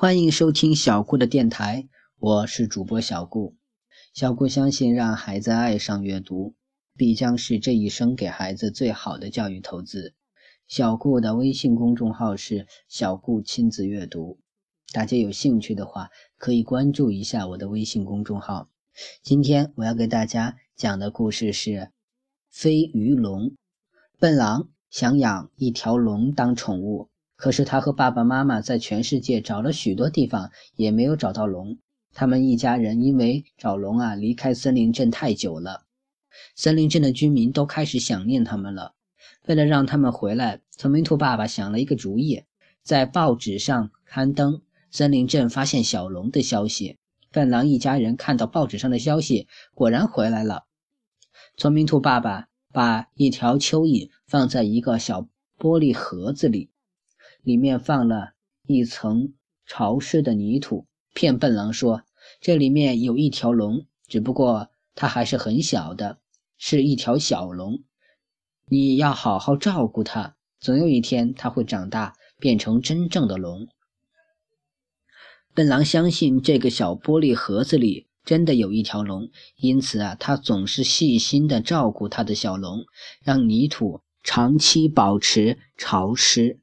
欢迎收听小顾的电台，我是主播小顾。小顾相信，让孩子爱上阅读，必将是这一生给孩子最好的教育投资。小顾的微信公众号是“小顾亲子阅读”，大家有兴趣的话，可以关注一下我的微信公众号。今天我要给大家讲的故事是《飞鱼龙》。笨狼想养一条龙当宠物。可是他和爸爸妈妈在全世界找了许多地方，也没有找到龙。他们一家人因为找龙啊，离开森林镇太久了，森林镇的居民都开始想念他们了。为了让他们回来，聪明兔爸爸想了一个主意，在报纸上刊登森林镇发现小龙的消息。笨狼一家人看到报纸上的消息，果然回来了。聪明兔爸爸把一条蚯蚓放在一个小玻璃盒子里。里面放了一层潮湿的泥土，骗笨狼说这里面有一条龙，只不过它还是很小的，是一条小龙。你要好好照顾它，总有一天它会长大，变成真正的龙。笨狼相信这个小玻璃盒子里真的有一条龙，因此啊，他总是细心的照顾他的小龙，让泥土长期保持潮湿。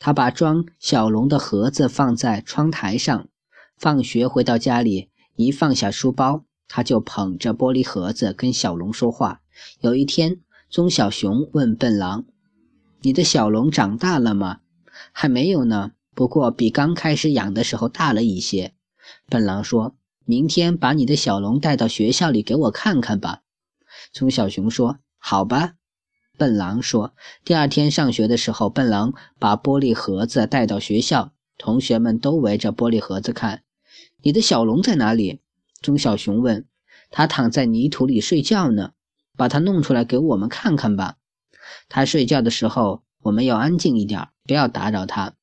他把装小龙的盒子放在窗台上，放学回到家里，一放下书包，他就捧着玻璃盒子跟小龙说话。有一天，棕小熊问笨狼：“你的小龙长大了吗？”“还没有呢，不过比刚开始养的时候大了一些。”笨狼说：“明天把你的小龙带到学校里给我看看吧。”棕小熊说：“好吧。”笨狼说：“第二天上学的时候，笨狼把玻璃盒子带到学校，同学们都围着玻璃盒子看。你的小龙在哪里？”棕小熊问。“他躺在泥土里睡觉呢，把它弄出来给我们看看吧。他睡觉的时候，我们要安静一点，不要打扰他。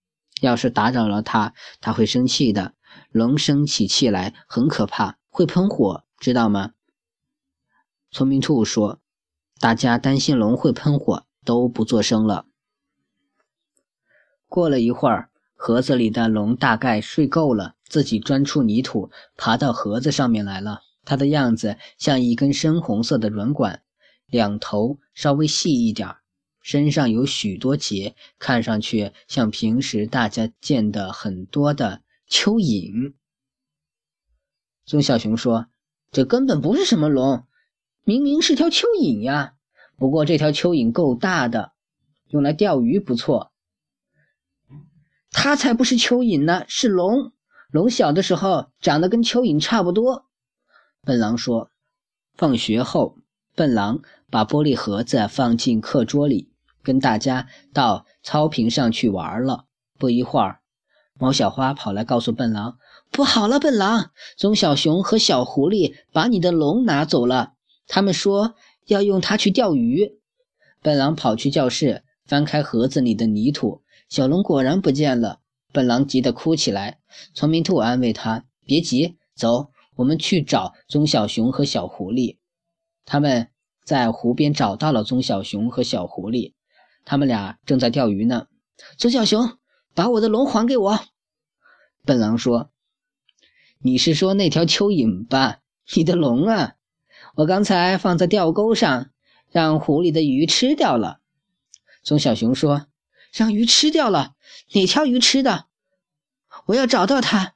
要是打扰了他，他会生气的。龙生起气来很可怕，会喷火，知道吗？”聪明兔说。大家担心龙会喷火，都不作声了。过了一会儿，盒子里的龙大概睡够了，自己钻出泥土，爬到盒子上面来了。它的样子像一根深红色的软管，两头稍微细一点，身上有许多节，看上去像平时大家见的很多的蚯蚓。棕小熊说：“这根本不是什么龙。”明明是条蚯蚓呀，不过这条蚯蚓够大的，用来钓鱼不错。它才不是蚯蚓呢，是龙。龙小的时候长得跟蚯蚓差不多。笨狼说：“放学后，笨狼把玻璃盒子放进课桌里，跟大家到草坪上去玩了。不一会儿，猫小花跑来告诉笨狼：不好了，笨狼，棕小熊和小狐狸把你的龙拿走了。”他们说要用它去钓鱼。笨狼跑去教室，翻开盒子里的泥土，小龙果然不见了。笨狼急得哭起来。聪明兔安慰他：“别急，走，我们去找棕小熊和小狐狸。”他们在湖边找到了棕小熊和小狐狸，他们俩正在钓鱼呢。棕小熊，把我的龙还给我。笨狼说：“你是说那条蚯蚓吧？你的龙啊！”我刚才放在钓钩上，让湖里的鱼吃掉了。棕小熊说：“让鱼吃掉了？哪条鱼吃的？我要找到它，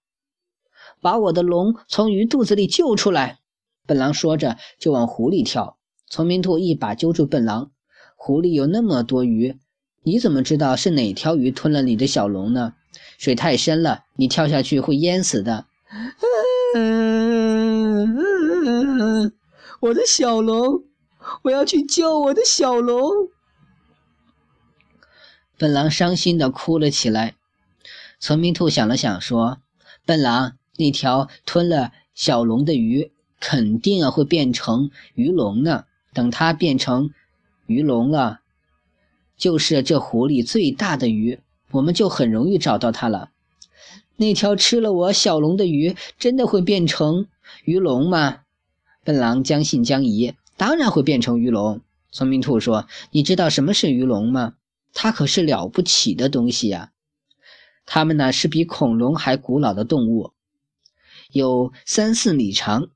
把我的龙从鱼肚子里救出来。”笨狼说着就往湖里跳。聪明兔一把揪住笨狼：“湖里有那么多鱼，你怎么知道是哪条鱼吞了你的小龙呢？水太深了，你跳下去会淹死的。”我的小龙，我要去救我的小龙。笨狼伤心的哭了起来。聪明兔想了想，说：“笨狼，那条吞了小龙的鱼，肯定啊会变成鱼龙呢。等它变成鱼龙了，就是这湖里最大的鱼，我们就很容易找到它了。那条吃了我小龙的鱼，真的会变成鱼龙吗？”笨狼将信将疑，当然会变成鱼龙。聪明兔说：“你知道什么是鱼龙吗？它可是了不起的东西呀！它们呢是比恐龙还古老的动物，有三四米长，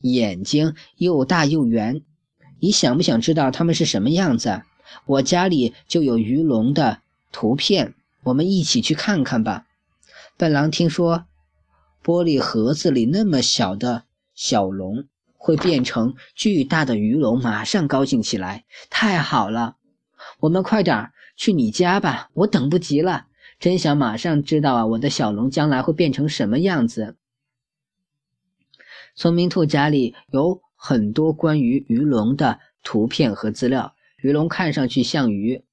眼睛又大又圆。你想不想知道它们是什么样子？我家里就有鱼龙的图片，我们一起去看看吧。笨狼听说玻璃盒子里那么小的小龙会变成巨大的鱼龙，马上高兴起来。太好了，我们快点去你家吧，我等不及了。真想马上知道啊，我的小龙将来会变成什么样子？聪明兔家里有很多关于鱼龙的图片和资料。鱼龙看上去像鱼，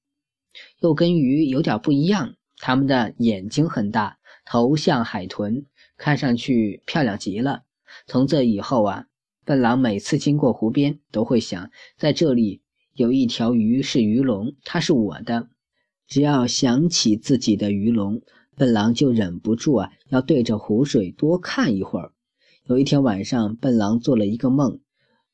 又跟鱼有点不一样。它们的眼睛很大，头像海豚，看上去漂亮极了。从这以后啊，笨狼每次经过湖边，都会想，在这里有一条鱼是鱼龙，它是我的。只要想起自己的鱼龙，笨狼就忍不住啊，要对着湖水多看一会儿。有一天晚上，笨狼做了一个梦，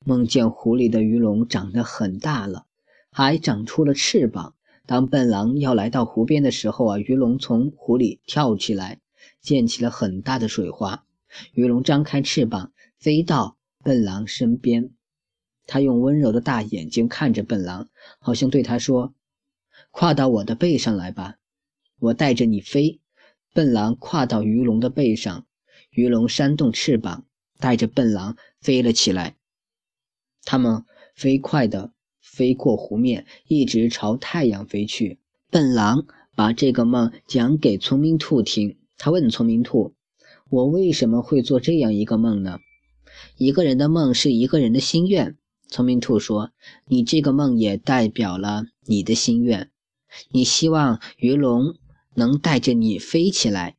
梦见湖里的鱼龙长得很大了，还长出了翅膀。当笨狼要来到湖边的时候啊，鱼龙从湖里跳起来，溅起了很大的水花。鱼龙张开翅膀，飞到笨狼身边，它用温柔的大眼睛看着笨狼，好像对他说。跨到我的背上来吧，我带着你飞。笨狼跨到鱼龙的背上，鱼龙扇动翅膀，带着笨狼飞了起来。他们飞快地飞过湖面，一直朝太阳飞去。笨狼把这个梦讲给聪明兔听，他问聪明兔：“我为什么会做这样一个梦呢？”一个人的梦是一个人的心愿。聪明兔说：“你这个梦也代表了你的心愿。”你希望鱼龙能带着你飞起来，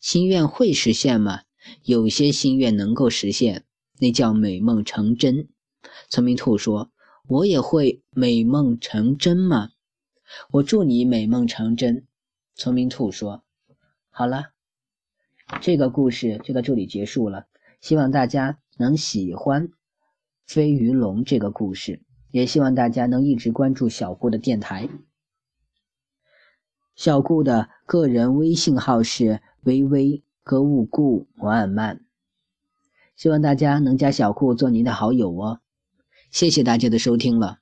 心愿会实现吗？有些心愿能够实现，那叫美梦成真。聪明兔说：“我也会美梦成真吗？”我祝你美梦成真。聪明兔说：“好了，这个故事就到这里结束了。希望大家能喜欢飞鱼龙这个故事，也希望大家能一直关注小顾的电台。”小顾的个人微信号是微微歌舞顾摩尔曼，希望大家能加小顾做您的好友哦。谢谢大家的收听了。